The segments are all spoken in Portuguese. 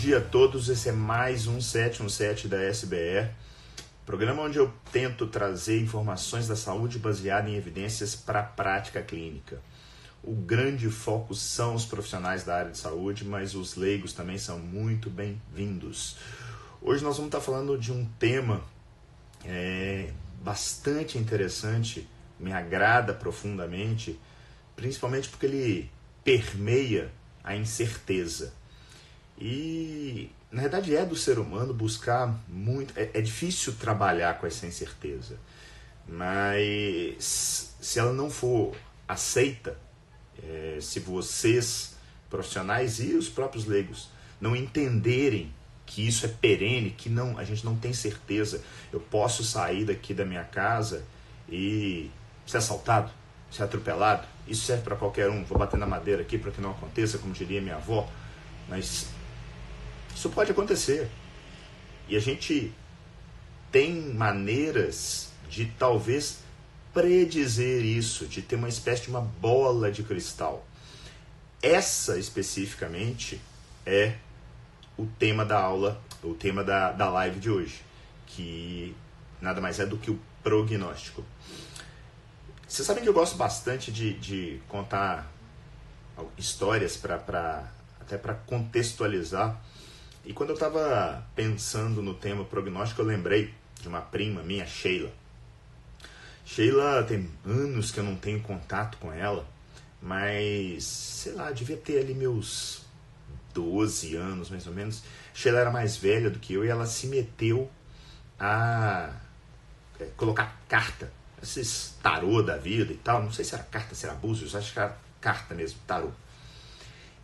dia a todos, esse é mais um 717 da SBR, programa onde eu tento trazer informações da saúde baseada em evidências para a prática clínica. O grande foco são os profissionais da área de saúde, mas os leigos também são muito bem-vindos. Hoje nós vamos estar falando de um tema é, bastante interessante, me agrada profundamente, principalmente porque ele permeia a incerteza. E na verdade é do ser humano buscar muito. É, é difícil trabalhar com essa incerteza, mas se ela não for aceita, é, se vocês, profissionais e os próprios leigos, não entenderem que isso é perene, que não, a gente não tem certeza. Eu posso sair daqui da minha casa e ser assaltado, ser atropelado. Isso serve para qualquer um. Vou bater na madeira aqui para que não aconteça, como diria minha avó. Mas isso pode acontecer. E a gente tem maneiras de talvez predizer isso, de ter uma espécie de uma bola de cristal. Essa especificamente é o tema da aula, o tema da, da live de hoje, que nada mais é do que o prognóstico. Vocês sabem que eu gosto bastante de, de contar histórias para até para contextualizar. E quando eu estava pensando no tema prognóstico, eu lembrei de uma prima minha, Sheila. Sheila tem anos que eu não tenho contato com ela, mas sei lá, devia ter ali meus 12 anos mais ou menos. Sheila era mais velha do que eu e ela se meteu a é, colocar carta, esses tarô da vida e tal. Não sei se era carta, se era búzios, acho que era carta mesmo, tarô.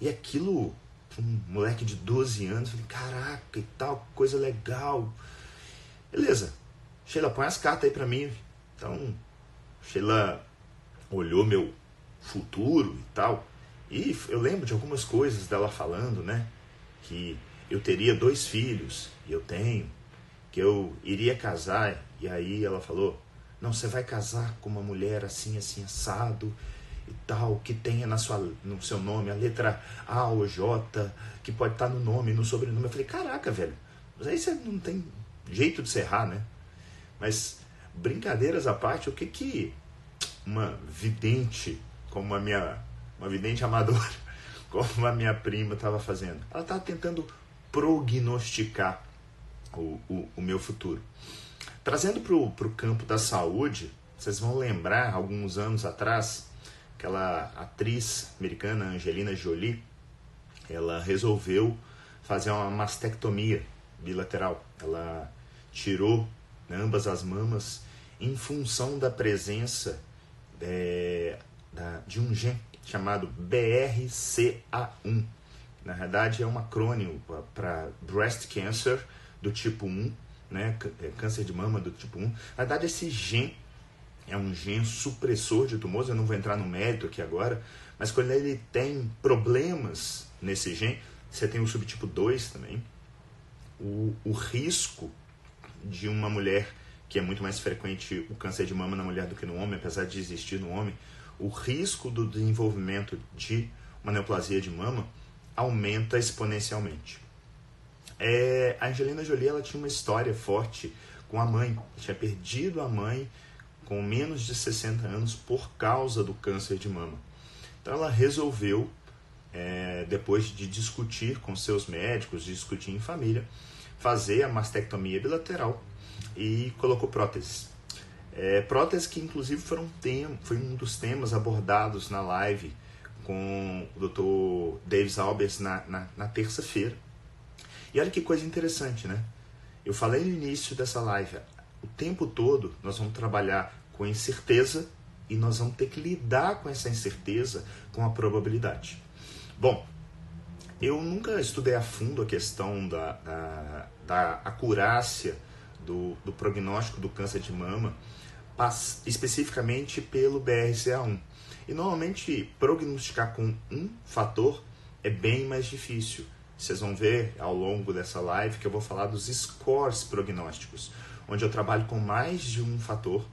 E aquilo, um moleque de 12 anos, falei, caraca e tal, coisa legal. Beleza, Sheila, põe as cartas aí pra mim. Então, Sheila olhou meu futuro e tal. E eu lembro de algumas coisas dela falando, né? Que eu teria dois filhos, e eu tenho, que eu iria casar, e aí ela falou: Não, você vai casar com uma mulher assim, assim, assado e tal, que tenha na sua, no seu nome a letra A ou J, que pode estar no nome, no sobrenome. Eu falei: Caraca, velho, mas aí você não tem jeito de se errar, né? Mas brincadeiras à parte, o que que uma vidente como a minha uma vidente amadora como a minha prima estava fazendo? Ela estava tentando prognosticar o, o, o meu futuro. Trazendo para o campo da saúde, vocês vão lembrar, alguns anos atrás, aquela atriz americana Angelina Jolie, ela resolveu fazer uma mastectomia bilateral. Ela tirou né, ambas as mamas em função da presença é, de um gene chamado BRCA1. Na verdade, é um acrônimo para Breast Cancer do tipo 1, né, é, câncer de mama do tipo 1. Na verdade, esse gene é um gene supressor de tumores, eu não vou entrar no mérito aqui agora, mas quando ele tem problemas nesse gene, você tem o subtipo 2 também, o, o risco de uma mulher, que é muito mais frequente o câncer de mama na mulher do que no homem, apesar de existir no homem, o risco do desenvolvimento de uma neoplasia de mama aumenta exponencialmente. É, a Angelina Jolie ela tinha uma história forte com a mãe. Ela tinha perdido a mãe com menos de 60 anos por causa do câncer de mama. Então ela resolveu, é, depois de discutir com seus médicos, discutir em família, fazer a mastectomia bilateral e colocou próteses. É, próteses que inclusive foram tem, foi um dos temas abordados na live com o Dr. Davis Albers na, na, na terça-feira. E olha que coisa interessante, né? Eu falei no início dessa live, o tempo todo nós vamos trabalhar com incerteza e nós vamos ter que lidar com essa incerteza com a probabilidade. Bom, eu nunca estudei a fundo a questão da, da, da acurácia do, do prognóstico do câncer de mama, especificamente pelo BRCA1. E normalmente prognosticar com um fator é bem mais difícil. Vocês vão ver ao longo dessa live que eu vou falar dos scores prognósticos, onde eu trabalho com mais de um fator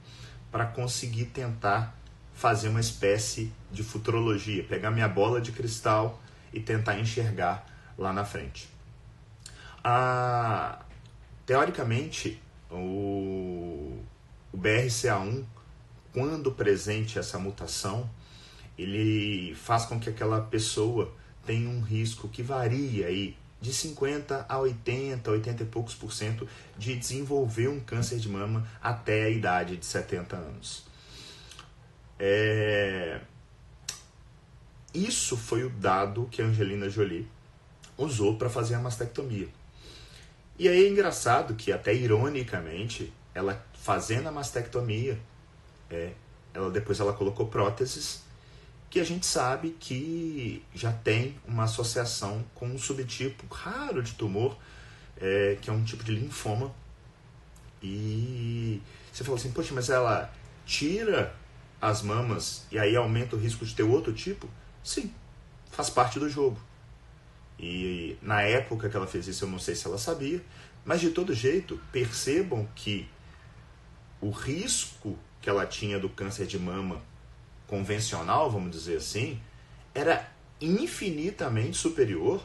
para conseguir tentar fazer uma espécie de futurologia, pegar minha bola de cristal e tentar enxergar lá na frente. a, teoricamente, o, o BRCA1, quando presente essa mutação, ele faz com que aquela pessoa tenha um risco que varia aí de 50 a 80, 80 e poucos por cento de desenvolver um câncer de mama até a idade de 70 anos. É... Isso foi o dado que a Angelina Jolie usou para fazer a mastectomia. E aí é engraçado que, até ironicamente, ela fazendo a mastectomia, é, ela depois ela colocou próteses, que a gente sabe que já tem uma associação com um subtipo raro de tumor, é, que é um tipo de linfoma. E você falou assim, poxa, mas ela tira as mamas e aí aumenta o risco de ter outro tipo? Sim, faz parte do jogo. E na época que ela fez isso, eu não sei se ela sabia, mas de todo jeito, percebam que o risco que ela tinha do câncer de mama convencional, vamos dizer assim, era infinitamente superior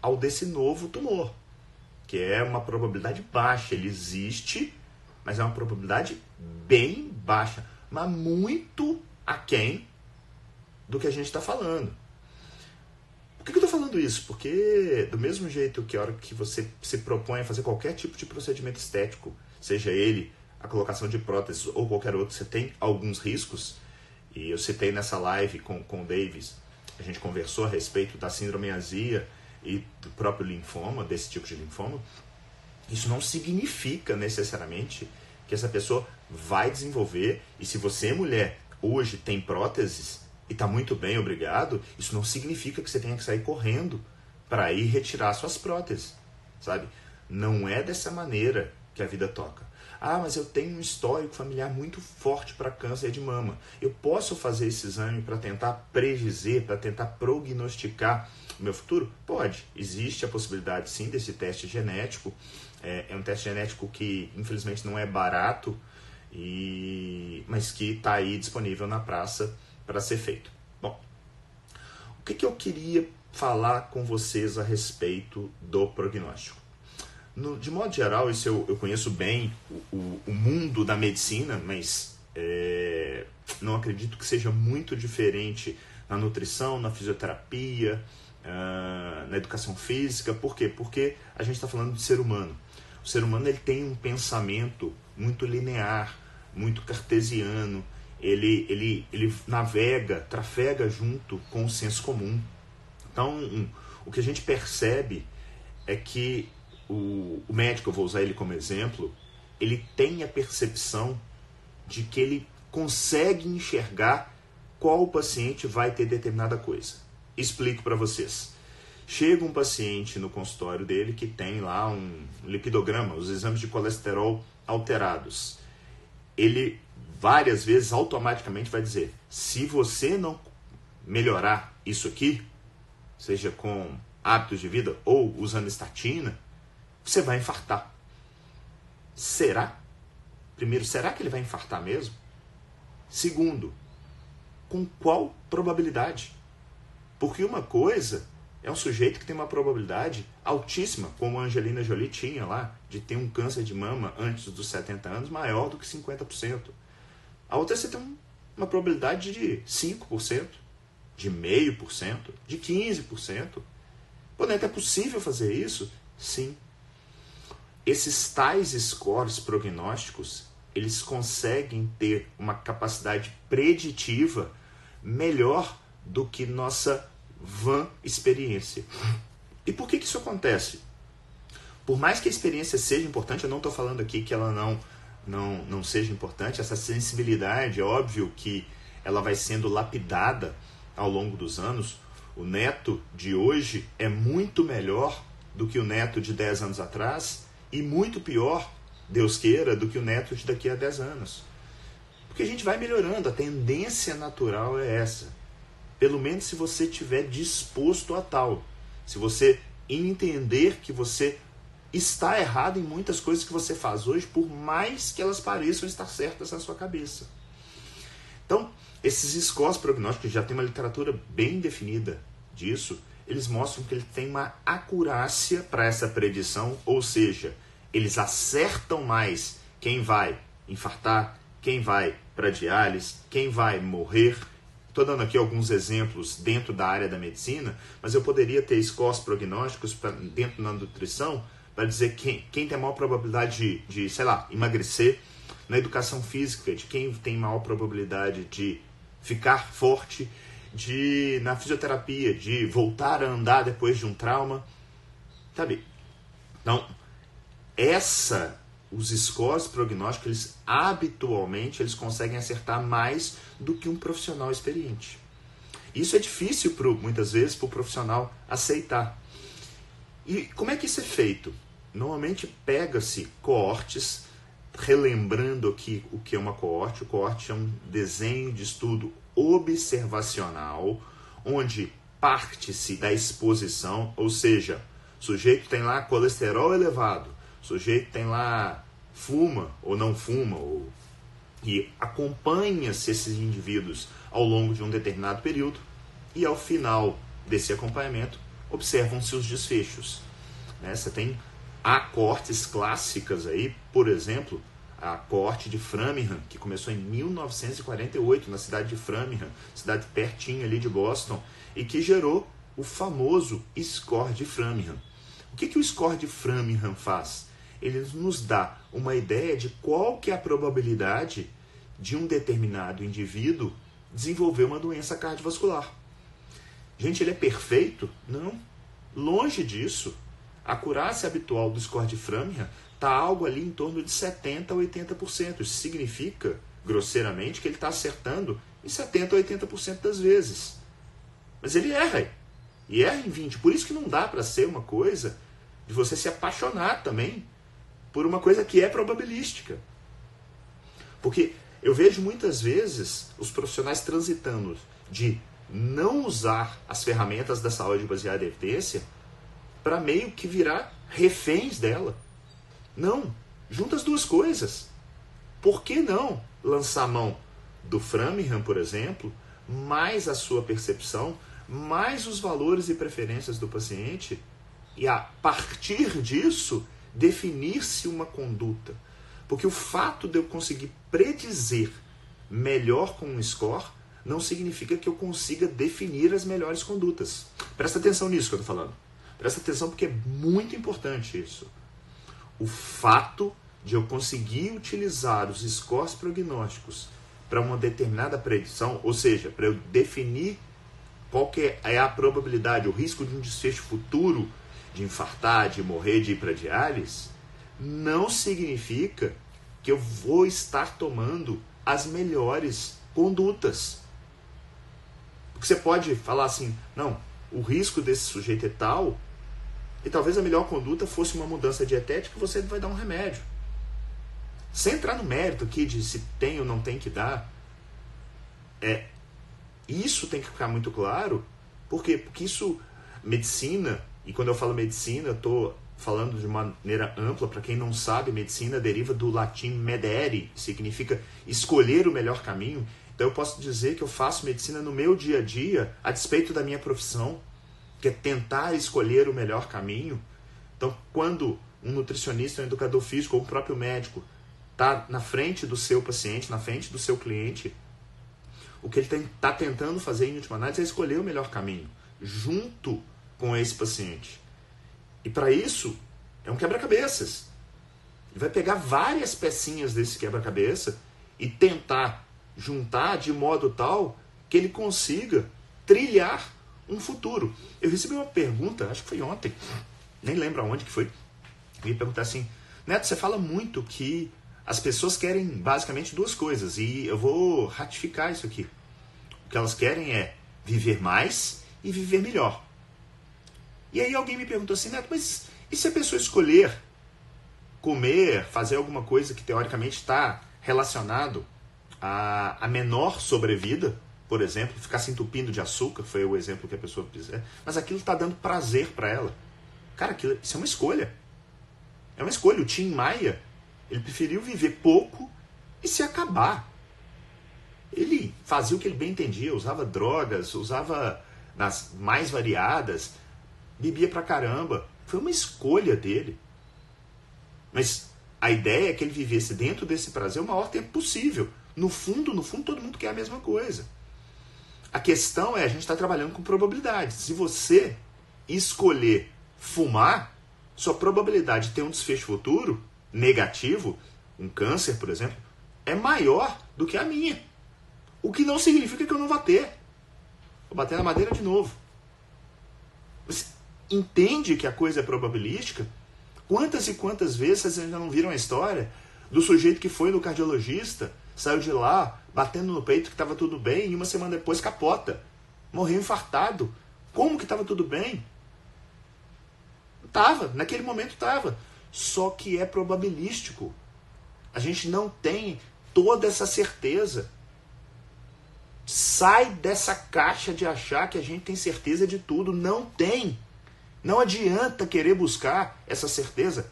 ao desse novo tumor, que é uma probabilidade baixa. Ele existe, mas é uma probabilidade bem baixa, mas muito aquém do que a gente está falando. Por que, eu estou falando isso? Porque, do mesmo jeito que a hora que você se propõe a fazer qualquer tipo de procedimento estético, seja ele a colocação de próteses ou qualquer outro, você tem alguns riscos. E eu citei nessa live com, com o Davis, a gente conversou a respeito da síndrome azia e do próprio linfoma, desse tipo de linfoma. Isso não significa necessariamente que essa pessoa vai desenvolver. E se você, mulher, hoje tem próteses, e está muito bem, obrigado, isso não significa que você tenha que sair correndo para ir retirar suas próteses, sabe? Não é dessa maneira que a vida toca. Ah, mas eu tenho um histórico familiar muito forte para câncer de mama. Eu posso fazer esse exame para tentar predizer, para tentar prognosticar o meu futuro? Pode. Existe a possibilidade sim desse teste genético. É, é um teste genético que infelizmente não é barato, e mas que está aí disponível na praça para ser feito. Bom, o que, que eu queria falar com vocês a respeito do prognóstico? No, de modo geral, isso eu, eu conheço bem o, o, o, mundo da medicina, mas é, não acredito que seja muito diferente na nutrição, na fisioterapia, uh, na educação física. Por quê? Porque a gente está falando de ser humano. O ser humano ele tem um pensamento muito linear, muito cartesiano, ele, ele, ele navega, trafega junto com o senso comum. Então, um, o que a gente percebe é que o, o médico, eu vou usar ele como exemplo, ele tem a percepção de que ele consegue enxergar qual paciente vai ter determinada coisa. Explico para vocês. Chega um paciente no consultório dele que tem lá um lipidograma, os exames de colesterol alterados. Ele várias vezes automaticamente vai dizer: se você não melhorar isso aqui, seja com hábitos de vida ou usando estatina, você vai infartar. Será? Primeiro, será que ele vai infartar mesmo? Segundo, com qual probabilidade? Porque uma coisa é um sujeito que tem uma probabilidade altíssima, como a Angelina Jolie tinha lá, de ter um câncer de mama antes dos 70 anos maior do que 50%. A outra você tem uma probabilidade de 5%, de meio por cento, de 15%. Pô, é possível fazer isso? Sim. Esses tais scores prognósticos, eles conseguem ter uma capacidade preditiva melhor do que nossa van experiência. E por que, que isso acontece? Por mais que a experiência seja importante, eu não estou falando aqui que ela não não, não seja importante, essa sensibilidade, é óbvio que ela vai sendo lapidada ao longo dos anos. O neto de hoje é muito melhor do que o neto de 10 anos atrás e muito pior, Deus queira, do que o neto de daqui a 10 anos. Porque a gente vai melhorando, a tendência natural é essa. Pelo menos se você estiver disposto a tal. Se você entender que você está errado em muitas coisas que você faz hoje, por mais que elas pareçam estar certas na sua cabeça. Então, esses scores prognósticos já tem uma literatura bem definida disso. eles mostram que ele tem uma acurácia para essa predição, ou seja, eles acertam mais quem vai infartar, quem vai para diálise, quem vai morrer. Estou dando aqui alguns exemplos dentro da área da medicina, mas eu poderia ter scores prognósticos pra, dentro da nutrição para dizer quem, quem tem maior probabilidade de, de, sei lá, emagrecer. Na educação física, de quem tem maior probabilidade de ficar forte, de na fisioterapia, de voltar a andar depois de um trauma. Sabe? Então, essa os scores prognósticos, eles habitualmente eles conseguem acertar mais do que um profissional experiente. Isso é difícil pro, muitas vezes para o profissional aceitar. E como é que isso é feito? Normalmente pega-se coortes, relembrando aqui o que é uma coorte. O coorte é um desenho de estudo observacional, onde parte-se da exposição, ou seja, o sujeito tem lá colesterol elevado, o sujeito tem lá fuma ou não fuma, ou... e acompanha-se esses indivíduos ao longo de um determinado período, e ao final desse acompanhamento observam-se os desfechos. Né? Você tem acortes clássicas aí, por exemplo, a corte de Framingham, que começou em 1948 na cidade de Framingham, cidade pertinho ali de Boston, e que gerou o famoso score de Framingham. O que, que o score de Framingham faz? Ele nos dá uma ideia de qual que é a probabilidade de um determinado indivíduo desenvolver uma doença cardiovascular. Gente, ele é perfeito? Não. Longe disso. A acurácia habitual do score de Framingham está algo ali em torno de 70% a 80%. Isso significa, grosseiramente, que ele está acertando em 70% a 80% das vezes. Mas ele erra. E erra em 20%. Por isso que não dá para ser uma coisa de você se apaixonar também por uma coisa que é probabilística. Porque eu vejo muitas vezes os profissionais transitando de não usar as ferramentas da saúde baseada em evidência para meio que virar reféns dela. Não, junta as duas coisas. Por que não lançar mão do Framingham, por exemplo, mais a sua percepção, mais os valores e preferências do paciente e a partir disso definir-se uma conduta. Porque o fato de eu conseguir predizer melhor com um score não significa que eu consiga definir as melhores condutas. Presta atenção nisso que eu estou falando. Presta atenção porque é muito importante isso. O fato de eu conseguir utilizar os scores prognósticos para uma determinada predição, ou seja, para eu definir qual que é a probabilidade, o risco de um desfecho futuro de infartar, de morrer, de ir para diálise, não significa que eu vou estar tomando as melhores condutas. Porque você pode falar assim, não, o risco desse sujeito é tal, e talvez a melhor conduta fosse uma mudança dietética, você vai dar um remédio. Sem entrar no mérito aqui de se tem ou não tem que dar, é isso tem que ficar muito claro, por quê? Porque isso medicina e quando eu falo medicina, eu estou falando de maneira ampla, para quem não sabe, medicina deriva do latim medere, significa escolher o melhor caminho. Então eu posso dizer que eu faço medicina no meu dia a dia, a despeito da minha profissão, que é tentar escolher o melhor caminho. Então, quando um nutricionista, um educador físico ou o próprio médico está na frente do seu paciente, na frente do seu cliente, o que ele está tentando fazer em última análise é escolher o melhor caminho, junto com esse paciente. E para isso, é um quebra-cabeças. Ele vai pegar várias pecinhas desse quebra-cabeça e tentar juntar de modo tal que ele consiga trilhar um futuro. Eu recebi uma pergunta, acho que foi ontem, nem lembro aonde que foi. Me perguntar assim: Neto, você fala muito que as pessoas querem basicamente duas coisas e eu vou ratificar isso aqui. O que elas querem é viver mais e viver melhor. E aí alguém me perguntou assim, Neto, mas e se a pessoa escolher comer, fazer alguma coisa que teoricamente está relacionado a, a menor sobrevida, por exemplo, ficar se entupindo de açúcar, foi o exemplo que a pessoa quiser, mas aquilo está dando prazer para ela. Cara, aquilo, isso é uma escolha. É uma escolha. O Tim Maia, ele preferiu viver pouco e se acabar. Ele fazia o que ele bem entendia, usava drogas, usava nas mais variadas, bebia pra caramba. Foi uma escolha dele. Mas a ideia é que ele vivesse dentro desse prazer o maior tempo possível. No fundo, no fundo, todo mundo quer a mesma coisa. A questão é, a gente está trabalhando com probabilidades. Se você escolher fumar, sua probabilidade de ter um desfecho futuro negativo, um câncer, por exemplo, é maior do que a minha. O que não significa que eu não vá ter. Vou bater na madeira de novo. Entende que a coisa é probabilística? Quantas e quantas vezes vocês ainda não viram a história do sujeito que foi no cardiologista, saiu de lá batendo no peito que estava tudo bem e uma semana depois capota, morreu infartado. Como que estava tudo bem? Tava, naquele momento tava. Só que é probabilístico. A gente não tem toda essa certeza. Sai dessa caixa de achar que a gente tem certeza de tudo. Não tem. Não adianta querer buscar essa certeza.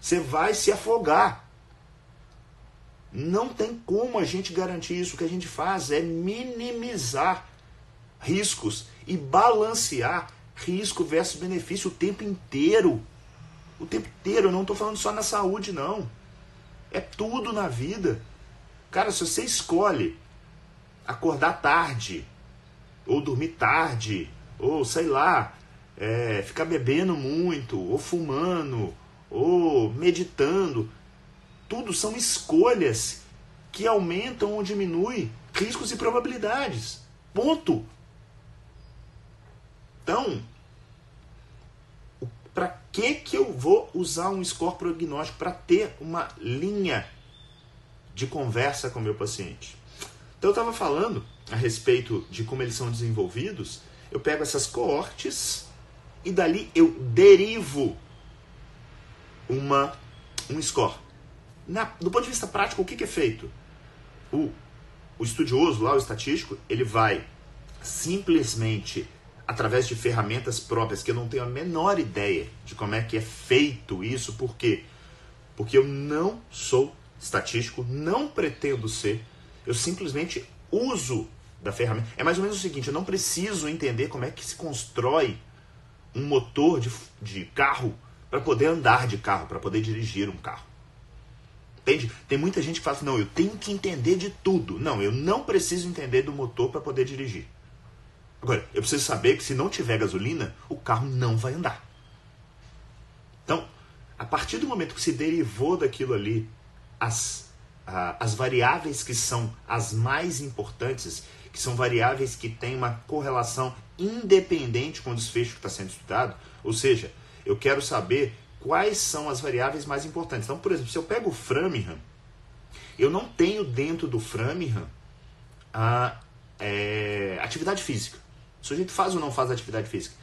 Você vai se afogar. Não tem como a gente garantir isso. O que a gente faz é minimizar riscos e balancear risco versus benefício o tempo inteiro. O tempo inteiro. Eu não estou falando só na saúde, não. É tudo na vida. Cara, se você escolhe acordar tarde, ou dormir tarde, ou sei lá, é, ficar bebendo muito, ou fumando, ou meditando, tudo são escolhas que aumentam ou diminuem riscos e probabilidades. Ponto. Então, para que que eu vou usar um score prognóstico para ter uma linha de conversa com o meu paciente? Então eu estava falando a respeito de como eles são desenvolvidos. Eu pego essas coortes e dali eu derivo uma um score. Na, do ponto de vista prático, o que, que é feito? O, o estudioso lá, o estatístico, ele vai simplesmente através de ferramentas próprias, que eu não tenho a menor ideia de como é que é feito isso, por quê? Porque eu não sou estatístico, não pretendo ser, eu simplesmente uso da ferramenta. É mais ou menos o seguinte, eu não preciso entender como é que se constrói um motor de, de carro para poder andar de carro, para poder dirigir um carro. Entende? Tem muita gente que fala assim, não, eu tenho que entender de tudo. Não, eu não preciso entender do motor para poder dirigir. Agora, eu preciso saber que se não tiver gasolina, o carro não vai andar. Então, a partir do momento que se derivou daquilo ali, as, as variáveis que são as mais importantes, que são variáveis que têm uma correlação independente com o desfecho que está sendo estudado, ou seja, eu quero saber quais são as variáveis mais importantes. Então, por exemplo, se eu pego o Framingham, eu não tenho dentro do Framingham a é, atividade física. O sujeito faz ou não faz atividade física?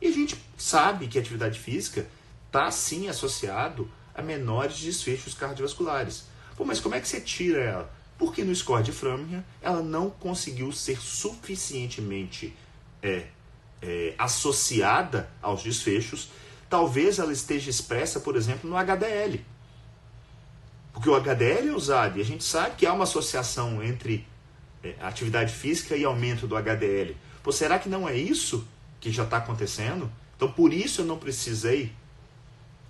E a gente sabe que a atividade física está sim associado a menores desfechos cardiovasculares. Pô, mas como é que você tira ela? Porque no score de Framingham ela não conseguiu ser suficientemente é, é, associada aos desfechos. Talvez ela esteja expressa, por exemplo, no HDL. Porque o HDL é usado e a gente sabe que há uma associação entre é, atividade física e aumento do HDL. Pô, será que não é isso que já está acontecendo? Então, por isso eu não precisei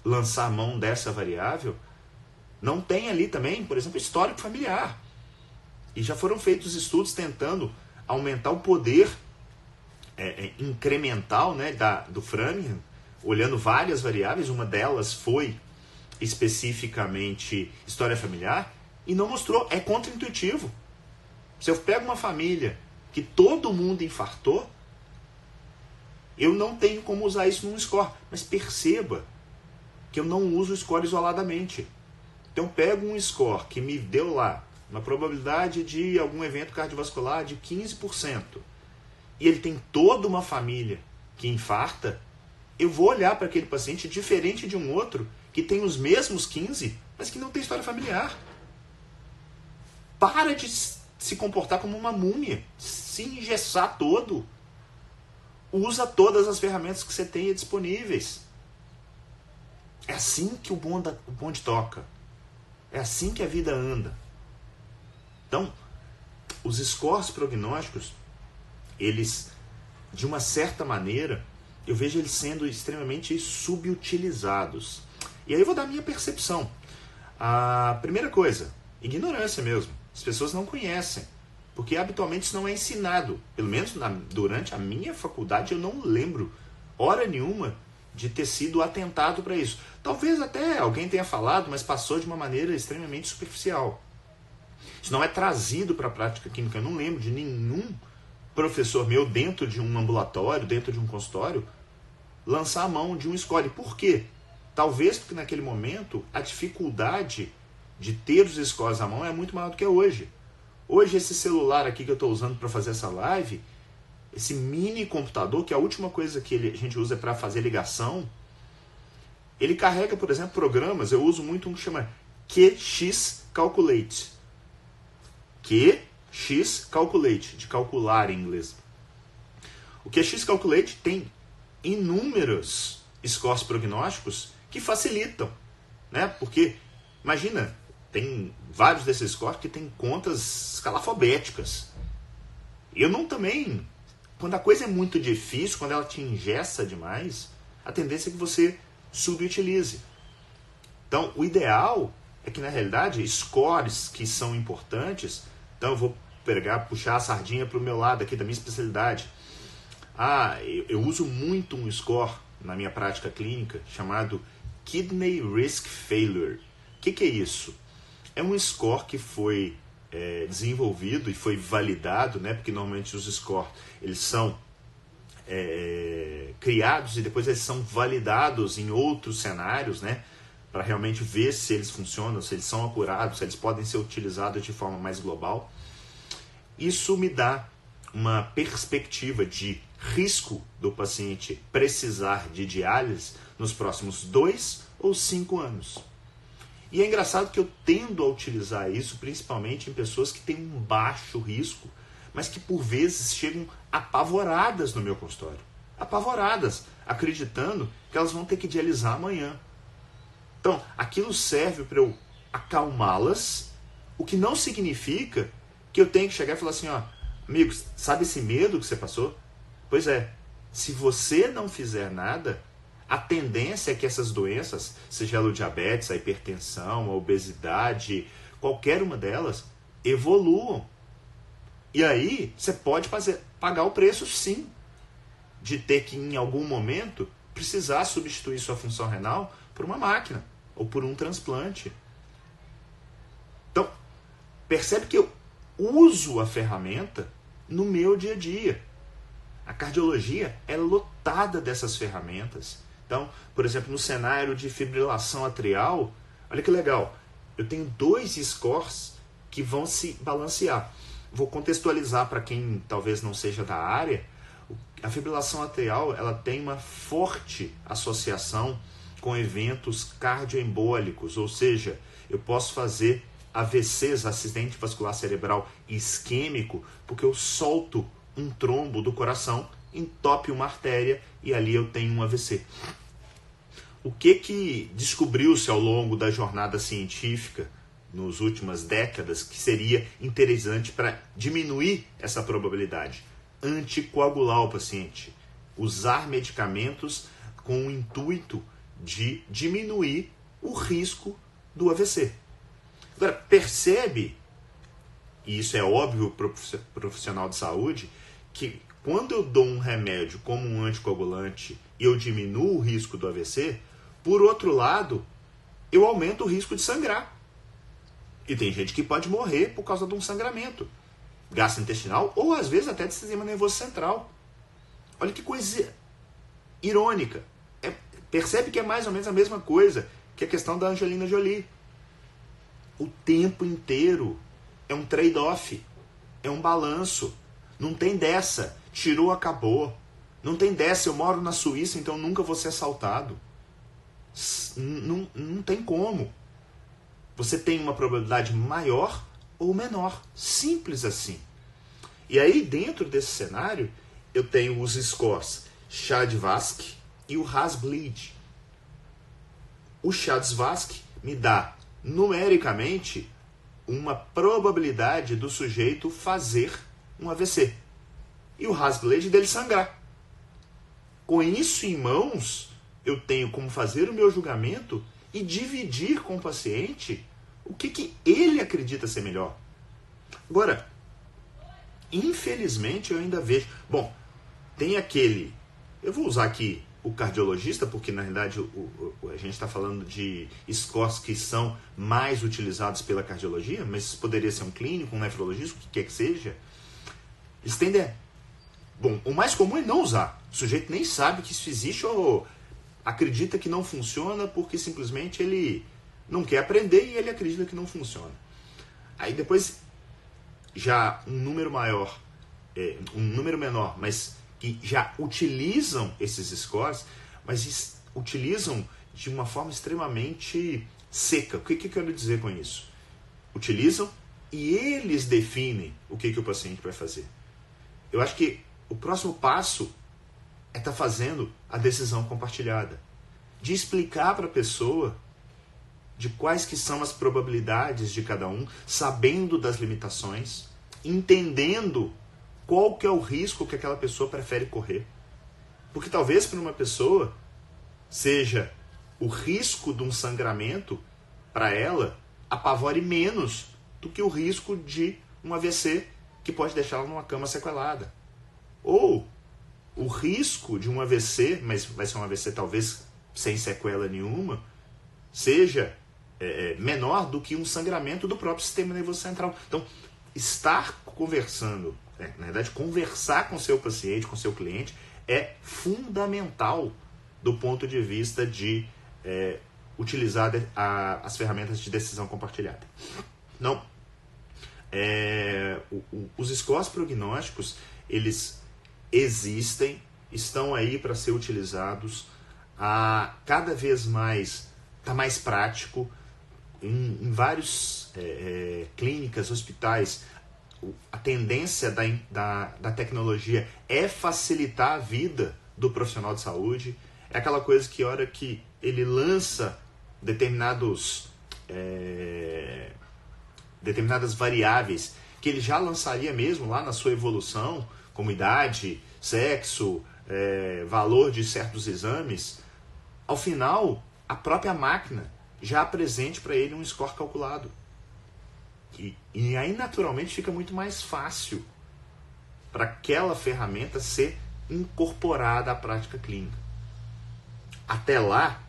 lançar mão dessa variável. Não tem ali também, por exemplo, histórico familiar. E já foram feitos estudos tentando aumentar o poder é, é, incremental né, da, do Framingham, olhando várias variáveis. Uma delas foi especificamente história familiar e não mostrou. É contraintuitivo. Se eu pego uma família que todo mundo infartou, eu não tenho como usar isso num score. Mas perceba que eu não uso o score isoladamente. Então pego um score que me deu lá uma probabilidade de algum evento cardiovascular de 15%, e ele tem toda uma família que infarta, eu vou olhar para aquele paciente diferente de um outro que tem os mesmos 15, mas que não tem história familiar. Para de se comportar como uma múmia, se engessar todo. Usa todas as ferramentas que você tenha disponíveis. É assim que o bonde, o bonde toca. É assim que a vida anda. Então, os scores prognósticos, eles de uma certa maneira, eu vejo eles sendo extremamente subutilizados. E aí eu vou dar a minha percepção. A primeira coisa, ignorância mesmo. As pessoas não conhecem. Porque habitualmente isso não é ensinado. Pelo menos na, durante a minha faculdade eu não lembro hora nenhuma de ter sido atentado para isso. Talvez até alguém tenha falado, mas passou de uma maneira extremamente superficial. Isso não é trazido para a prática química. Eu não lembro de nenhum professor meu dentro de um ambulatório, dentro de um consultório, lançar a mão de um score. Por quê? Talvez porque naquele momento a dificuldade de ter os scores à mão é muito maior do que hoje. Hoje esse celular aqui que eu estou usando para fazer essa live, esse mini computador, que a última coisa que a gente usa é para fazer ligação, ele carrega, por exemplo, programas. Eu uso muito um que chama QX Calculate. QX Calculate, de calcular em inglês. O QX Calculate tem inúmeros scores prognósticos que facilitam, né? Porque imagina, tem vários desses scores que tem contas escalafobéticas. Eu não também quando a coisa é muito difícil, quando ela te ingessa demais, a tendência é que você subutilize. Então, o ideal é que, na realidade, scores que são importantes, então eu vou pegar, puxar a sardinha para o meu lado aqui da minha especialidade. Ah, eu, eu uso muito um score na minha prática clínica chamado Kidney Risk Failure. O que, que é isso? É um score que foi é, desenvolvido e foi validado, né? Porque normalmente os scores eles são é, criados e depois eles são validados em outros cenários, né? Para realmente ver se eles funcionam, se eles são acurados, se eles podem ser utilizados de forma mais global. Isso me dá uma perspectiva de risco do paciente precisar de diálise nos próximos dois ou cinco anos. E é engraçado que eu tendo a utilizar isso principalmente em pessoas que têm um baixo risco, mas que por vezes chegam apavoradas no meu consultório. Apavoradas, acreditando que elas vão ter que dialisar amanhã. Então, aquilo serve para eu acalmá-las, o que não significa que eu tenho que chegar e falar assim, ó, amigos, sabe esse medo que você passou? Pois é, se você não fizer nada, a tendência é que essas doenças, seja o diabetes, a hipertensão, a obesidade, qualquer uma delas, evoluam. E aí você pode fazer, pagar o preço sim de ter que em algum momento precisar substituir sua função renal por uma máquina ou por um transplante. Então, percebe que eu uso a ferramenta no meu dia a dia. A cardiologia é lotada dessas ferramentas. Então, por exemplo, no cenário de fibrilação atrial, olha que legal, eu tenho dois scores que vão se balancear. Vou contextualizar para quem talvez não seja da área. A fibrilação atrial ela tem uma forte associação com eventos cardioembólicos, ou seja, eu posso fazer AVCs, acidente vascular cerebral isquêmico, porque eu solto um trombo do coração, entope uma artéria e ali eu tenho um AVC o que que descobriu-se ao longo da jornada científica nos últimas décadas que seria interessante para diminuir essa probabilidade? Anticoagular o paciente, usar medicamentos com o intuito de diminuir o risco do AVC. Agora, percebe, e isso é óbvio para o profissional de saúde, que quando eu dou um remédio como um anticoagulante e eu diminuo o risco do AVC, por outro lado, eu aumento o risco de sangrar. E tem gente que pode morrer por causa de um sangramento gastrointestinal ou às vezes até de sistema nervoso central. Olha que coisa irônica. É, percebe que é mais ou menos a mesma coisa que a questão da Angelina Jolie. O tempo inteiro é um trade-off, é um balanço. Não tem dessa, tirou, acabou. Não tem dessa, eu moro na Suíça, então nunca vou ser assaltado. Não, não tem como. Você tem uma probabilidade maior ou menor. Simples assim. E aí, dentro desse cenário, eu tenho os scores Chad-Vask e o Hasbleed. O Chad-Vask me dá, numericamente, uma probabilidade do sujeito fazer um AVC. E o Hasbleed dele sangrar. com isso em mãos, eu tenho como fazer o meu julgamento e dividir com o paciente o que, que ele acredita ser melhor. Agora, infelizmente eu ainda vejo. Bom, tem aquele. Eu vou usar aqui o cardiologista, porque na realidade o, o, a gente está falando de scores que são mais utilizados pela cardiologia, mas poderia ser um clínico, um nefrologista, o que quer que seja. Eles. Bom, o mais comum é não usar. O sujeito nem sabe que isso existe ou acredita que não funciona porque simplesmente ele não quer aprender e ele acredita que não funciona. Aí depois já um número maior, é, um número menor, mas que já utilizam esses scores, mas utilizam de uma forma extremamente seca. O que, que eu quero dizer com isso? Utilizam e eles definem o que, que o paciente vai fazer. Eu acho que o próximo passo é estar tá fazendo a decisão compartilhada. De explicar para a pessoa de quais que são as probabilidades de cada um, sabendo das limitações, entendendo qual que é o risco que aquela pessoa prefere correr. Porque talvez para uma pessoa seja o risco de um sangramento para ela apavore menos do que o risco de um AVC que pode deixá-la numa cama sequelada. Ou o risco de um AVC, mas vai ser um AVC talvez sem sequela nenhuma, seja é, é, menor do que um sangramento do próprio sistema nervoso central. Então, estar conversando é, na verdade, conversar com seu paciente, com seu cliente, é fundamental do ponto de vista de é, utilizar a, as ferramentas de decisão compartilhada. Não. É, o, o, os scores prognósticos, eles existem, estão aí para ser utilizados. A, cada vez mais está mais prático. Em, em vários é, é, clínicas, hospitais, a tendência da, da, da tecnologia é facilitar a vida do profissional de saúde. É aquela coisa que, hora que ele lança determinados, é, determinadas variáveis que ele já lançaria mesmo lá na sua evolução, como idade, sexo, é, valor de certos exames, ao final a própria máquina já apresente para ele um score calculado. E, e aí, naturalmente, fica muito mais fácil para aquela ferramenta ser incorporada à prática clínica. Até lá,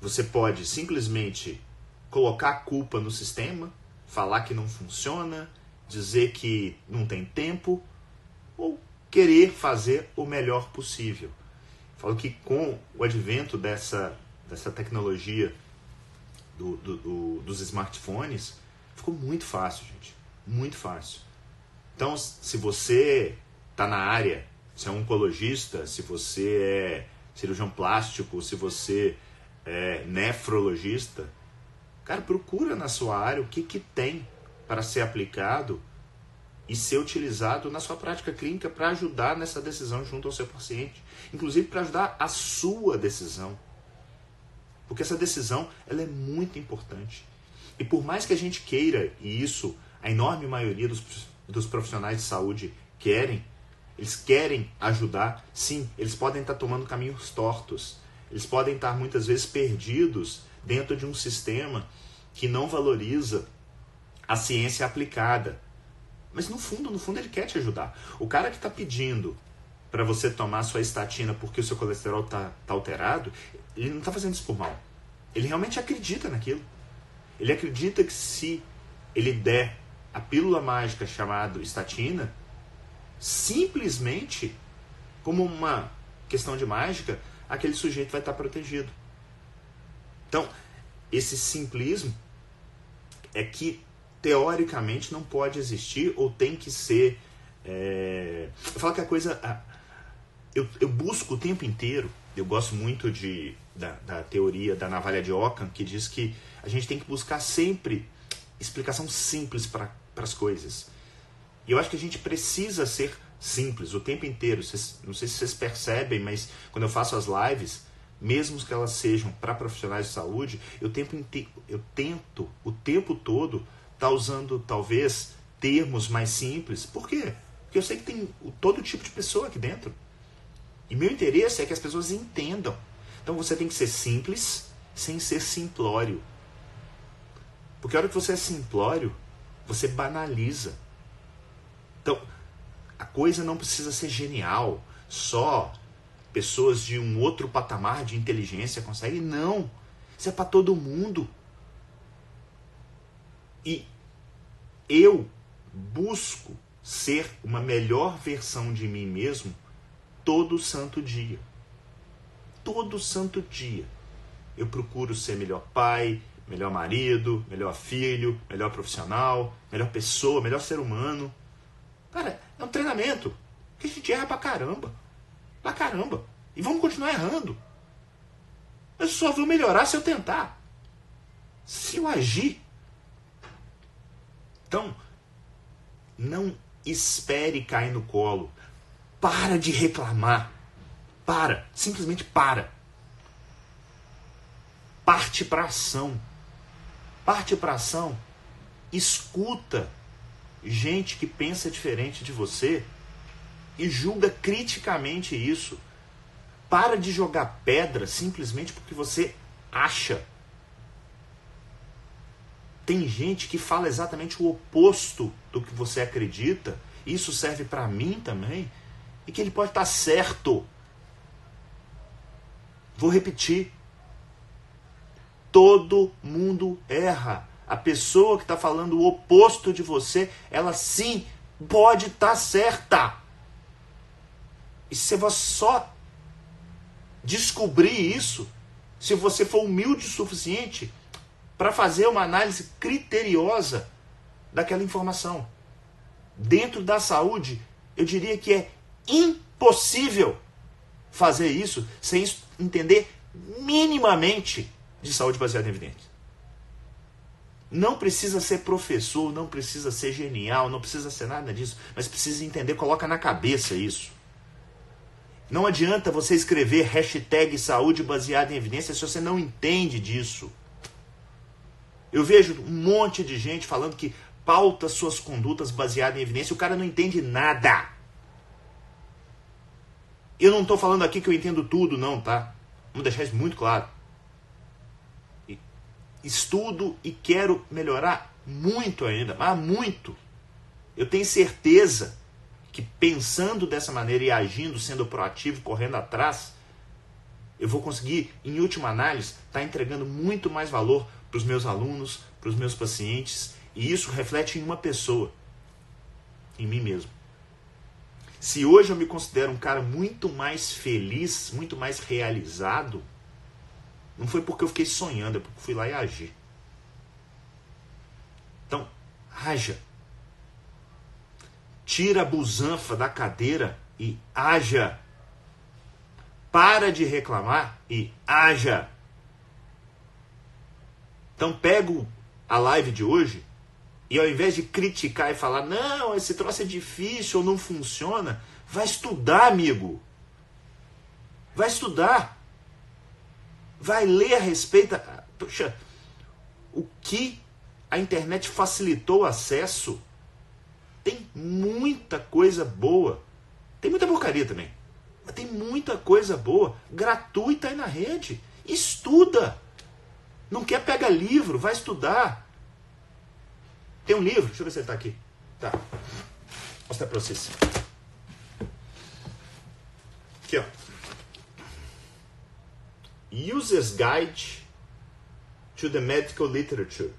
você pode simplesmente colocar a culpa no sistema, falar que não funciona, dizer que não tem tempo, ou querer fazer o melhor possível. Falo que com o advento dessa, dessa tecnologia do, do, do, dos smartphones, Ficou muito fácil, gente. Muito fácil. Então, se você está na área, se é oncologista, se você é cirurgião plástico, se você é nefrologista, cara, procura na sua área o que, que tem para ser aplicado e ser utilizado na sua prática clínica para ajudar nessa decisão junto ao seu paciente, inclusive para ajudar a sua decisão. Porque essa decisão ela é muito importante. E por mais que a gente queira, e isso a enorme maioria dos, dos profissionais de saúde querem, eles querem ajudar, sim, eles podem estar tomando caminhos tortos, eles podem estar muitas vezes perdidos dentro de um sistema que não valoriza a ciência aplicada. Mas no fundo, no fundo, ele quer te ajudar. O cara que está pedindo para você tomar sua estatina porque o seu colesterol está tá alterado, ele não está fazendo isso por mal. Ele realmente acredita naquilo. Ele acredita que se ele der a pílula mágica chamada estatina, simplesmente, como uma questão de mágica, aquele sujeito vai estar protegido. Então, esse simplismo é que teoricamente não pode existir ou tem que ser. É... Eu falo que a coisa. Eu, eu busco o tempo inteiro, eu gosto muito de, da, da teoria da navalha de Ockham, que diz que a gente tem que buscar sempre explicação simples para as coisas. E eu acho que a gente precisa ser simples o tempo inteiro. Não sei se vocês percebem, mas quando eu faço as lives, mesmo que elas sejam para profissionais de saúde, eu, tempo, eu tento o tempo todo estar tá usando talvez termos mais simples. Por quê? Porque eu sei que tem todo tipo de pessoa aqui dentro. E meu interesse é que as pessoas entendam. Então você tem que ser simples sem ser simplório. Porque a hora que você é simplório, você banaliza. Então, a coisa não precisa ser genial, só pessoas de um outro patamar de inteligência conseguem. Não. Isso é para todo mundo. E eu busco ser uma melhor versão de mim mesmo todo santo dia. Todo santo dia. Eu procuro ser melhor pai, melhor marido, melhor filho, melhor profissional, melhor pessoa, melhor ser humano. Cara, é um treinamento. Que a gente erra pra caramba. Pra caramba. E vamos continuar errando. Eu só vou melhorar se eu tentar. Se eu agir. Então, não espere cair no colo. Para de reclamar. Para. Simplesmente para. Parte para ação. Parte para ação. Escuta gente que pensa diferente de você e julga criticamente isso. Para de jogar pedra simplesmente porque você acha. Tem gente que fala exatamente o oposto do que você acredita. Isso serve para mim também. E que ele pode estar certo. Vou repetir. Todo mundo erra. A pessoa que está falando o oposto de você, ela sim pode estar tá certa. E se você só descobrir isso, se você for humilde o suficiente para fazer uma análise criteriosa daquela informação. Dentro da saúde, eu diria que é impossível fazer isso sem entender minimamente de saúde baseada em evidência. Não precisa ser professor, não precisa ser genial, não precisa ser nada disso, mas precisa entender, coloca na cabeça isso. Não adianta você escrever hashtag saúde baseada em evidência se você não entende disso. Eu vejo um monte de gente falando que pauta suas condutas baseadas em evidência, o cara não entende nada. Eu não estou falando aqui que eu entendo tudo, não, tá? Vamos deixar isso muito claro estudo e quero melhorar muito ainda, mas muito. Eu tenho certeza que pensando dessa maneira e agindo, sendo proativo, correndo atrás, eu vou conseguir, em última análise, estar tá entregando muito mais valor para os meus alunos, para os meus pacientes, e isso reflete em uma pessoa, em mim mesmo. Se hoje eu me considero um cara muito mais feliz, muito mais realizado, não foi porque eu fiquei sonhando, é porque fui lá e agi. Então, haja. Tira a busanfa da cadeira e haja. Para de reclamar e haja. Então, pego a live de hoje e ao invés de criticar e falar, não, esse troço é difícil ou não funciona, vai estudar, amigo. Vai estudar vai ler a respeito. Poxa, o que a internet facilitou o acesso. Tem muita coisa boa. Tem muita porcaria também. Mas tem muita coisa boa, gratuita aí na rede. Estuda. Não quer pegar livro, vai estudar. Tem um livro, deixa eu ver se ele está aqui. Tá. Vou mostrar para vocês. Aqui, ó. User's Guide to the Medical Literature.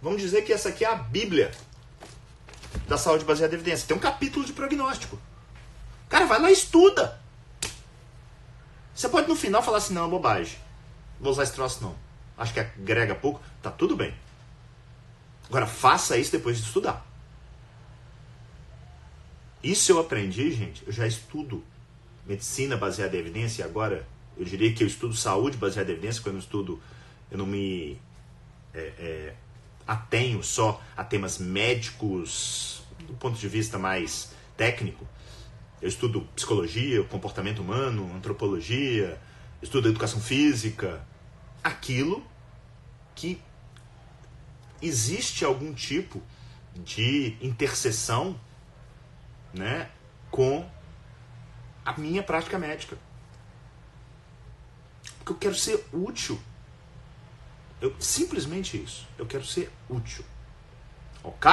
Vamos dizer que essa aqui é a Bíblia da saúde baseada em evidência. Tem um capítulo de prognóstico. Cara, vai lá e estuda. Você pode no final falar assim, não, é bobagem. Vou usar esse troço não. Acho que agrega pouco. Tá tudo bem. Agora faça isso depois de estudar. Isso eu aprendi, gente. Eu já estudo medicina baseada em evidência e agora eu diria que eu estudo saúde baseada em evidência, quando eu estudo, eu não me é, é, atenho só a temas médicos do ponto de vista mais técnico. Eu estudo psicologia, comportamento humano, antropologia, estudo educação física, aquilo que existe algum tipo de interseção né, com a minha prática médica. Porque eu quero ser útil. Eu, simplesmente isso. Eu quero ser útil. Ok?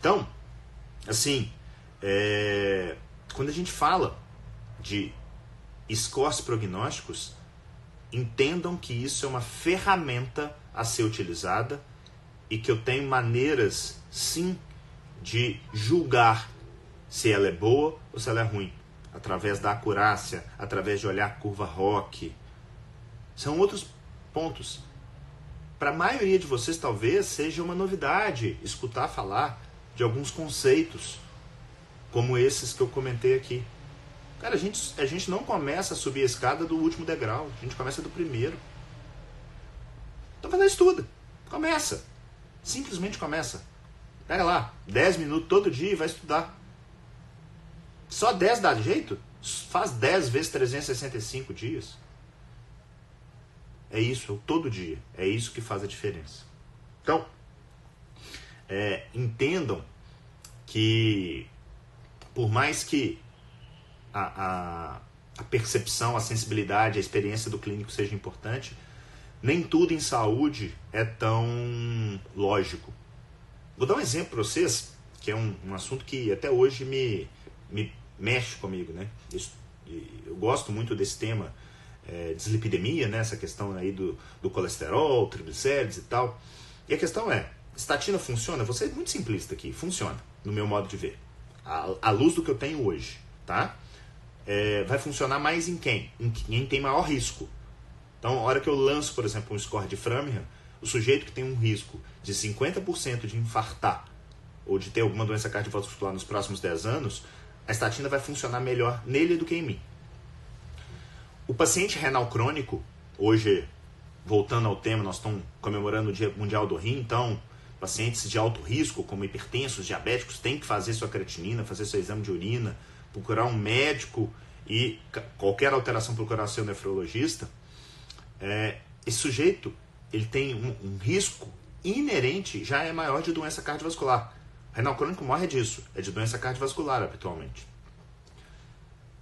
Então, assim, é, quando a gente fala de scores prognósticos, entendam que isso é uma ferramenta a ser utilizada e que eu tenho maneiras, sim, de julgar se ela é boa ou se ela é ruim, através da acurácia, através de olhar a curva ROC. São outros pontos. Para a maioria de vocês, talvez seja uma novidade escutar falar de alguns conceitos, como esses que eu comentei aqui. Cara, a gente, a gente não começa a subir a escada do último degrau, a gente começa do primeiro. Então vai estuda. Começa. Simplesmente começa. Pega lá, 10 minutos todo dia e vai estudar. Só 10 dá jeito? Faz 10 vezes 365 dias. É isso, todo dia. É isso que faz a diferença. Então, é, entendam que, por mais que a, a, a percepção, a sensibilidade, a experiência do clínico seja importante, nem tudo em saúde é tão lógico. Vou dar um exemplo para vocês, que é um, um, assunto que até hoje me, me mexe comigo, né? Eu gosto muito desse tema é, dislipidemia, né? Essa questão aí do, do colesterol, triglicérides e tal. E a questão é, estatina funciona? Vou ser muito simplista aqui, funciona, no meu modo de ver. À luz do que eu tenho hoje, tá? É, vai funcionar mais em quem? Em quem tem maior risco. Então, a hora que eu lanço, por exemplo, um score de Framingham, o sujeito que tem um risco de 50% de infartar ou de ter alguma doença cardiovascular nos próximos 10 anos, a estatina vai funcionar melhor nele do que em mim. O paciente renal crônico, hoje, voltando ao tema, nós estamos comemorando o Dia Mundial do Rim, então, pacientes de alto risco, como hipertensos, diabéticos, têm que fazer sua creatinina, fazer seu exame de urina, procurar um médico e qualquer alteração procurar seu nefrologista. É, esse sujeito ele tem um, um, risco inerente, já é maior de doença cardiovascular. O renal crônico morre disso, é de doença cardiovascular habitualmente.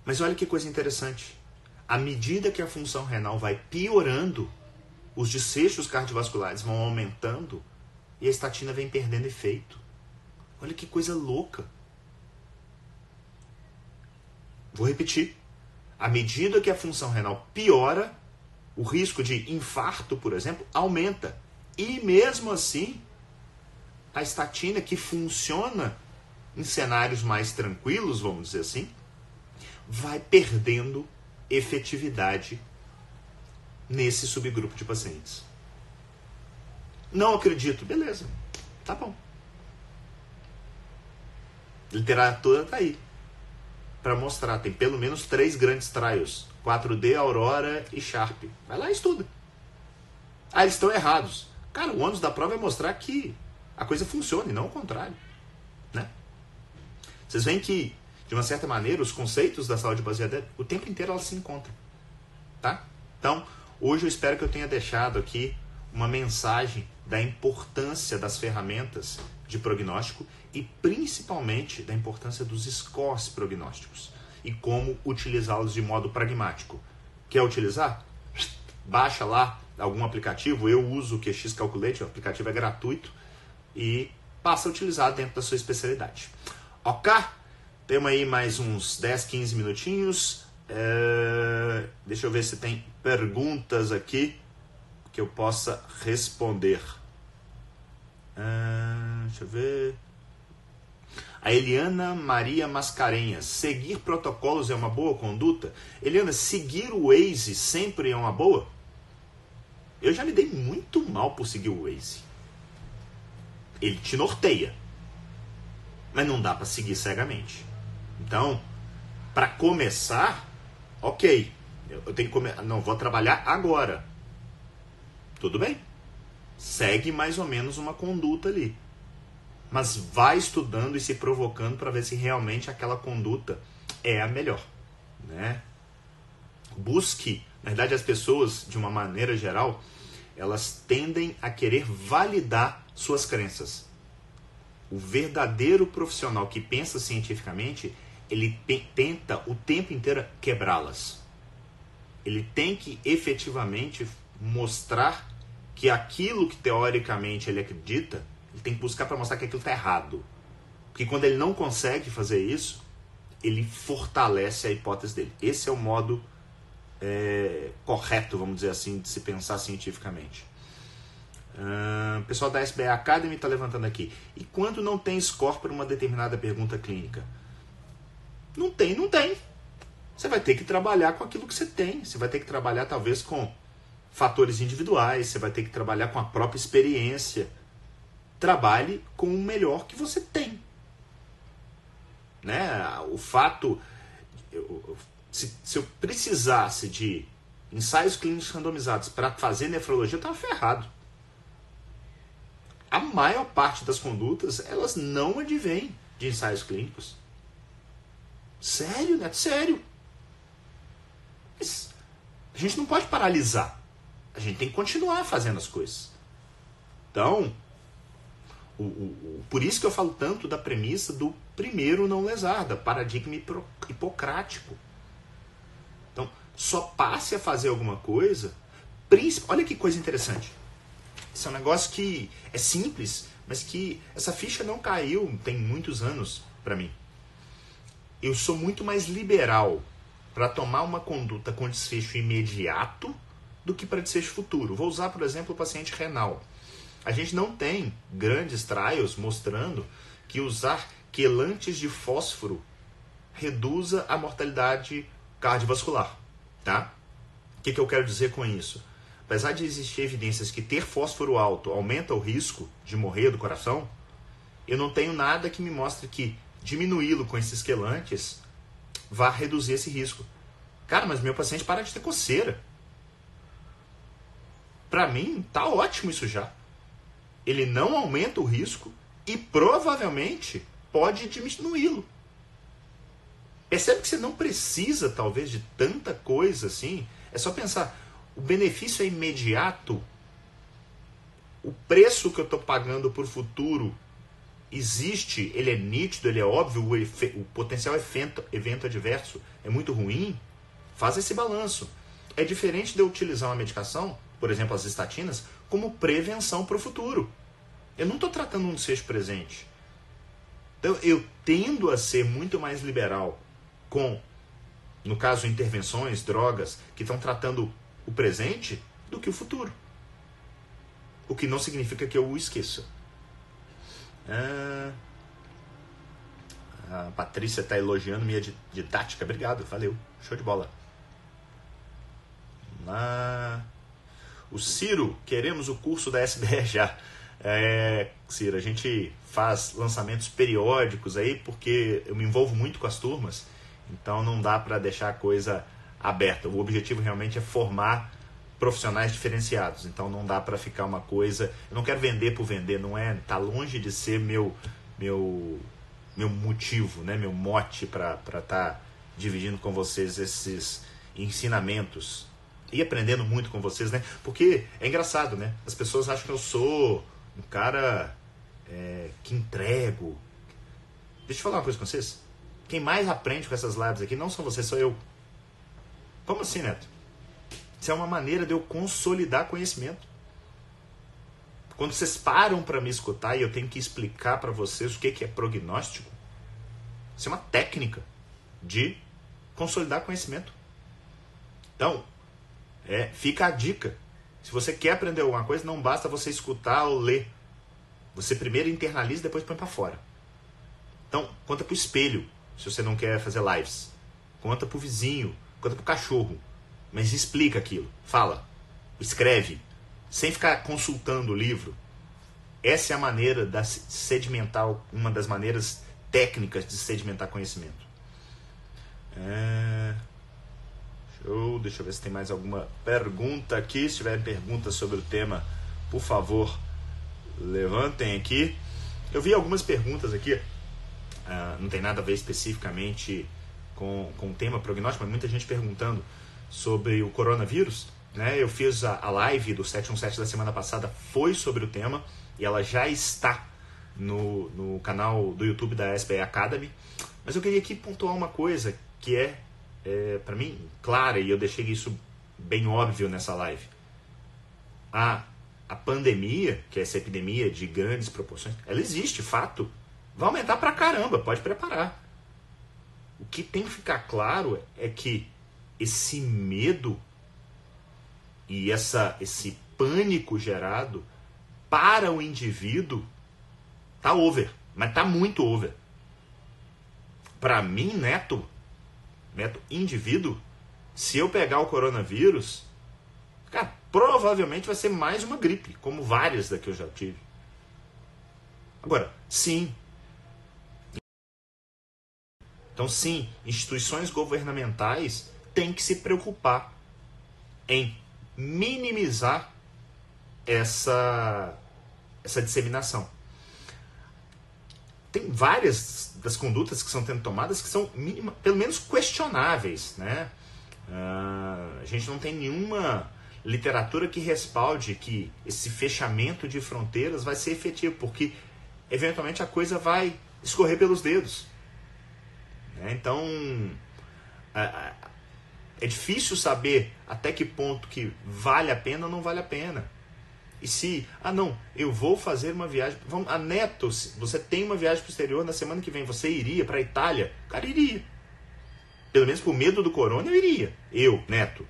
Mas olha que coisa interessante. À medida que a função renal vai piorando, os desfechos cardiovasculares vão aumentando e a estatina vem perdendo efeito. Olha que coisa louca. Vou repetir. À medida que a função renal piora, o risco de infarto, por exemplo, aumenta. E mesmo assim, a estatina que funciona em cenários mais tranquilos, vamos dizer assim, vai perdendo efetividade nesse subgrupo de pacientes. Não acredito, beleza, tá bom. Literatura tá aí para mostrar. Tem pelo menos três grandes trials: 4D, Aurora e Sharp. Vai lá e estuda. Ah, eles estão errados. Cara, o ônus da prova é mostrar que a coisa funciona e não o contrário. Né? Vocês veem que de uma certa maneira, os conceitos da saúde baseada, o tempo inteiro elas se encontram. Tá? Então, hoje eu espero que eu tenha deixado aqui uma mensagem da importância das ferramentas de prognóstico e principalmente da importância dos scores prognósticos e como utilizá-los de modo pragmático. Quer utilizar? Baixa lá algum aplicativo, eu uso o QX Calculate, o aplicativo é gratuito e passa a utilizar dentro da sua especialidade. Ok? Temos aí mais uns 10, 15 minutinhos. É... Deixa eu ver se tem perguntas aqui que eu possa responder. É... Deixa eu ver. A Eliana Maria Mascarenhas. Seguir protocolos é uma boa conduta? Eliana, seguir o Waze sempre é uma boa? Eu já me dei muito mal por seguir o Waze. Ele te norteia. Mas não dá para seguir cegamente. Então, para começar, ok, eu tenho que começar. Não, vou trabalhar agora. Tudo bem. Segue mais ou menos uma conduta ali. Mas vai estudando e se provocando para ver se realmente aquela conduta é a melhor. Né? Busque, na verdade, as pessoas, de uma maneira geral, elas tendem a querer validar suas crenças. O verdadeiro profissional que pensa cientificamente, ele tenta o tempo inteiro quebrá-las. Ele tem que efetivamente mostrar que aquilo que teoricamente ele acredita, ele tem que buscar para mostrar que aquilo está errado. Porque quando ele não consegue fazer isso, ele fortalece a hipótese dele. Esse é o modo é, correto, vamos dizer assim, de se pensar cientificamente. Uh, pessoal da SBA Academy está levantando aqui. E quando não tem score para uma determinada pergunta clínica? Não tem, não tem. Você vai ter que trabalhar com aquilo que você tem. Você vai ter que trabalhar talvez com fatores individuais, você vai ter que trabalhar com a própria experiência. Trabalhe com o melhor que você tem. Né? O fato. se, se eu precisasse de ensaios clínicos randomizados para fazer nefrologia, eu estava ferrado. A maior parte das condutas, elas não advêm de ensaios clínicos. Sério, né? Sério. Mas a gente não pode paralisar. A gente tem que continuar fazendo as coisas. Então, o, o, o, por isso que eu falo tanto da premissa do primeiro não lesar, da paradigma hipocrático. Então, só passe a fazer alguma coisa. Olha que coisa interessante. Isso é um negócio que é simples, mas que essa ficha não caiu tem muitos anos para mim. Eu sou muito mais liberal para tomar uma conduta com desfecho imediato do que para desfecho futuro. Vou usar, por exemplo, o paciente renal. A gente não tem grandes trials mostrando que usar quelantes de fósforo reduza a mortalidade cardiovascular, tá? O que, que eu quero dizer com isso? Apesar de existir evidências que ter fósforo alto aumenta o risco de morrer do coração, eu não tenho nada que me mostre que diminuí-lo com esses quelantes vai reduzir esse risco. Cara, mas meu paciente para de ter coceira. Para mim, tá ótimo isso já. Ele não aumenta o risco e provavelmente pode diminuí-lo. Percebe que você não precisa, talvez, de tanta coisa assim. É só pensar, o benefício é imediato. O preço que eu estou pagando por futuro existe, ele é nítido, ele é óbvio, o, efe, o potencial evento, evento adverso é muito ruim. Faz esse balanço. É diferente de eu utilizar uma medicação por exemplo, as estatinas, como prevenção para o futuro. Eu não estou tratando um desfecho presente. Então, eu tendo a ser muito mais liberal com, no caso, intervenções, drogas, que estão tratando o presente do que o futuro. O que não significa que eu o esqueça. Ah, a Patrícia está elogiando minha didática. Obrigado, valeu. Show de bola. Lá. O Ciro, queremos o curso da SBR já. É, Ciro, a gente faz lançamentos periódicos aí porque eu me envolvo muito com as turmas, então não dá para deixar a coisa aberta. O objetivo realmente é formar profissionais diferenciados, então não dá para ficar uma coisa. Eu não quero vender por vender, não é? Tá longe de ser meu meu meu motivo, né? Meu mote para estar tá dividindo com vocês esses ensinamentos e aprendendo muito com vocês, né? Porque é engraçado, né? As pessoas acham que eu sou um cara é, que entrego. Deixa eu falar uma coisa com vocês. Quem mais aprende com essas lives aqui não são vocês, sou eu. Como assim, Neto? Isso é uma maneira de eu consolidar conhecimento. Quando vocês param para me escutar e eu tenho que explicar para vocês o que é prognóstico, isso é uma técnica de consolidar conhecimento. Então, é, fica a dica. Se você quer aprender alguma coisa, não basta você escutar ou ler. Você primeiro internaliza depois põe para fora. Então, conta pro espelho, se você não quer fazer lives. Conta pro vizinho, conta pro cachorro. Mas explica aquilo. Fala. Escreve. Sem ficar consultando o livro. Essa é a maneira de sedimentar, uma das maneiras técnicas de sedimentar conhecimento. É... Show. Deixa eu ver se tem mais alguma pergunta aqui. Se tiver perguntas sobre o tema, por favor, levantem aqui. Eu vi algumas perguntas aqui. Uh, não tem nada a ver especificamente com, com o tema prognóstico, mas muita gente perguntando sobre o coronavírus. Né? Eu fiz a, a live do 717 da semana passada, foi sobre o tema, e ela já está no, no canal do YouTube da SBA Academy. Mas eu queria aqui pontuar uma coisa que é, é para mim, clara, e eu deixei isso bem óbvio nessa live. A, a pandemia, que é essa epidemia de grandes proporções, ela existe, fato. Vai aumentar pra caramba, pode preparar. O que tem que ficar claro é que esse medo e essa, esse pânico gerado para o indivíduo tá over, mas tá muito over. Para mim, neto, neto indivíduo, se eu pegar o coronavírus, cara, provavelmente vai ser mais uma gripe, como várias da que eu já tive. Agora, sim. Então, sim, instituições governamentais têm que se preocupar em minimizar essa, essa disseminação. Tem várias das condutas que são tendo tomadas que são minima, pelo menos questionáveis. Né? Uh, a gente não tem nenhuma literatura que respalde que esse fechamento de fronteiras vai ser efetivo, porque eventualmente a coisa vai escorrer pelos dedos. Né? Então, é difícil saber até que ponto que vale a pena ou não vale a pena. E se, ah não, eu vou fazer uma viagem, vamos, a Neto, você tem uma viagem posterior na semana que vem, você iria para a Itália? O cara iria. Pelo menos por medo do corona eu iria. Eu, Neto.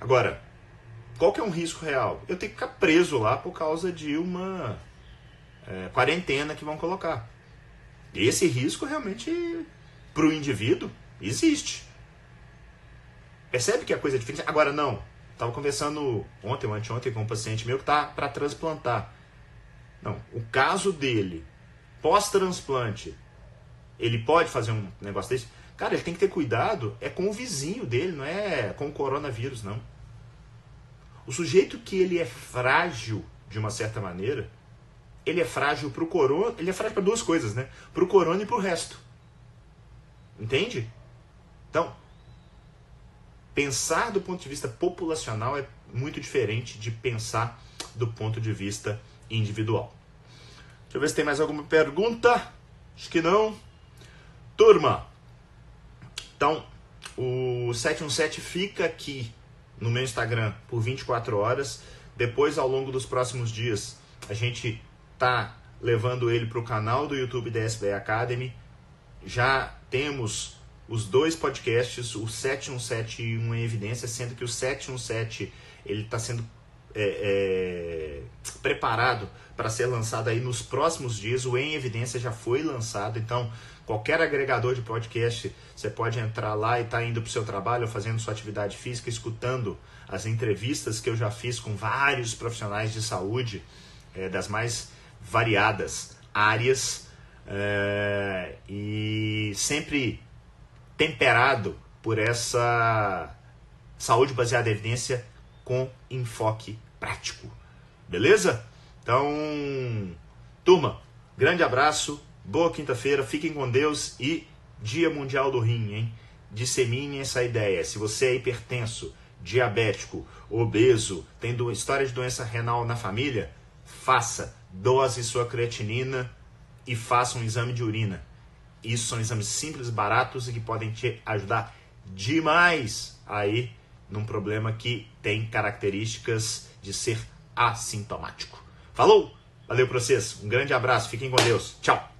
Agora, qual que é um risco real? Eu tenho que ficar preso lá por causa de uma é, quarentena que vão colocar. Esse risco realmente, para o indivíduo, existe. Percebe que a coisa é diferente? Agora, não. Estava conversando ontem ou anteontem com um paciente meu que está para transplantar. Não, o caso dele, pós-transplante, ele pode fazer um negócio desse? Cara, ele tem que ter cuidado, é com o vizinho dele, não é com o coronavírus, não. O sujeito que ele é frágil, de uma certa maneira, ele é frágil para o corona, ele é frágil para duas coisas, né? Para o corona e para o resto. Entende? Então, Pensar do ponto de vista populacional é muito diferente de pensar do ponto de vista individual. Deixa eu ver se tem mais alguma pergunta. Acho que não. Turma, então o 717 fica aqui no meu Instagram por 24 horas. Depois, ao longo dos próximos dias, a gente tá levando ele para o canal do YouTube da SBA Academy. Já temos os dois podcasts, o 717 e um em evidência, sendo que o 717 ele está sendo é, é, preparado para ser lançado aí nos próximos dias. O Em Evidência já foi lançado, então qualquer agregador de podcast você pode entrar lá e tá indo para o seu trabalho, fazendo sua atividade física, escutando as entrevistas que eu já fiz com vários profissionais de saúde é, das mais variadas áreas é, e sempre temperado por essa saúde baseada em evidência com enfoque prático. Beleza? Então, turma, grande abraço, boa quinta-feira, fiquem com Deus e Dia Mundial do Rim, hein? Dissemine essa ideia. Se você é hipertenso, diabético, obeso, tem história de doença renal na família, faça, dose sua creatinina e faça um exame de urina. Isso são exames simples, baratos e que podem te ajudar demais aí num problema que tem características de ser assintomático. Falou? Valeu para vocês. Um grande abraço. Fiquem com Deus. Tchau.